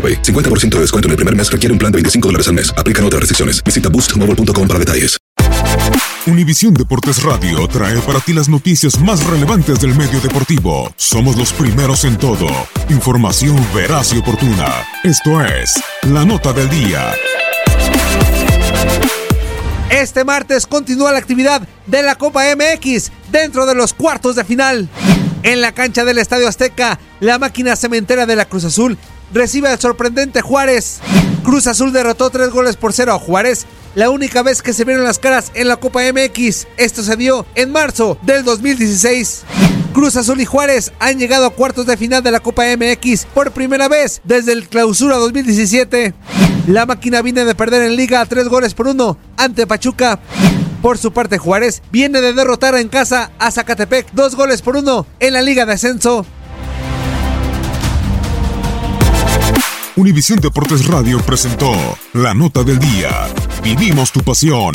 AroPay. 50% de descuento en el primer mes requiere un plan de 25 dólares al mes. Aplican otras restricciones. Visita boostmobile.com para detalles. Univisión Deportes Radio trae para ti las noticias más relevantes del medio deportivo. Somos los primeros en todo. Información veraz y oportuna. Esto es La Nota del Día. Este martes continúa la actividad de la Copa MX dentro de los cuartos de final. En la cancha del Estadio Azteca, la máquina cementera de la Cruz Azul recibe al sorprendente Juárez. Cruz Azul derrotó tres goles por cero a Juárez, la única vez que se vieron las caras en la Copa MX. Esto se dio en marzo del 2016. Cruz Azul y Juárez han llegado a cuartos de final de la Copa MX por primera vez desde el clausura 2017. La máquina viene de perder en liga a tres goles por uno ante Pachuca. Por su parte, Juárez viene de derrotar en casa a Zacatepec dos goles por uno en la Liga de Ascenso. Univisión Deportes Radio presentó La Nota del Día. Vivimos tu pasión.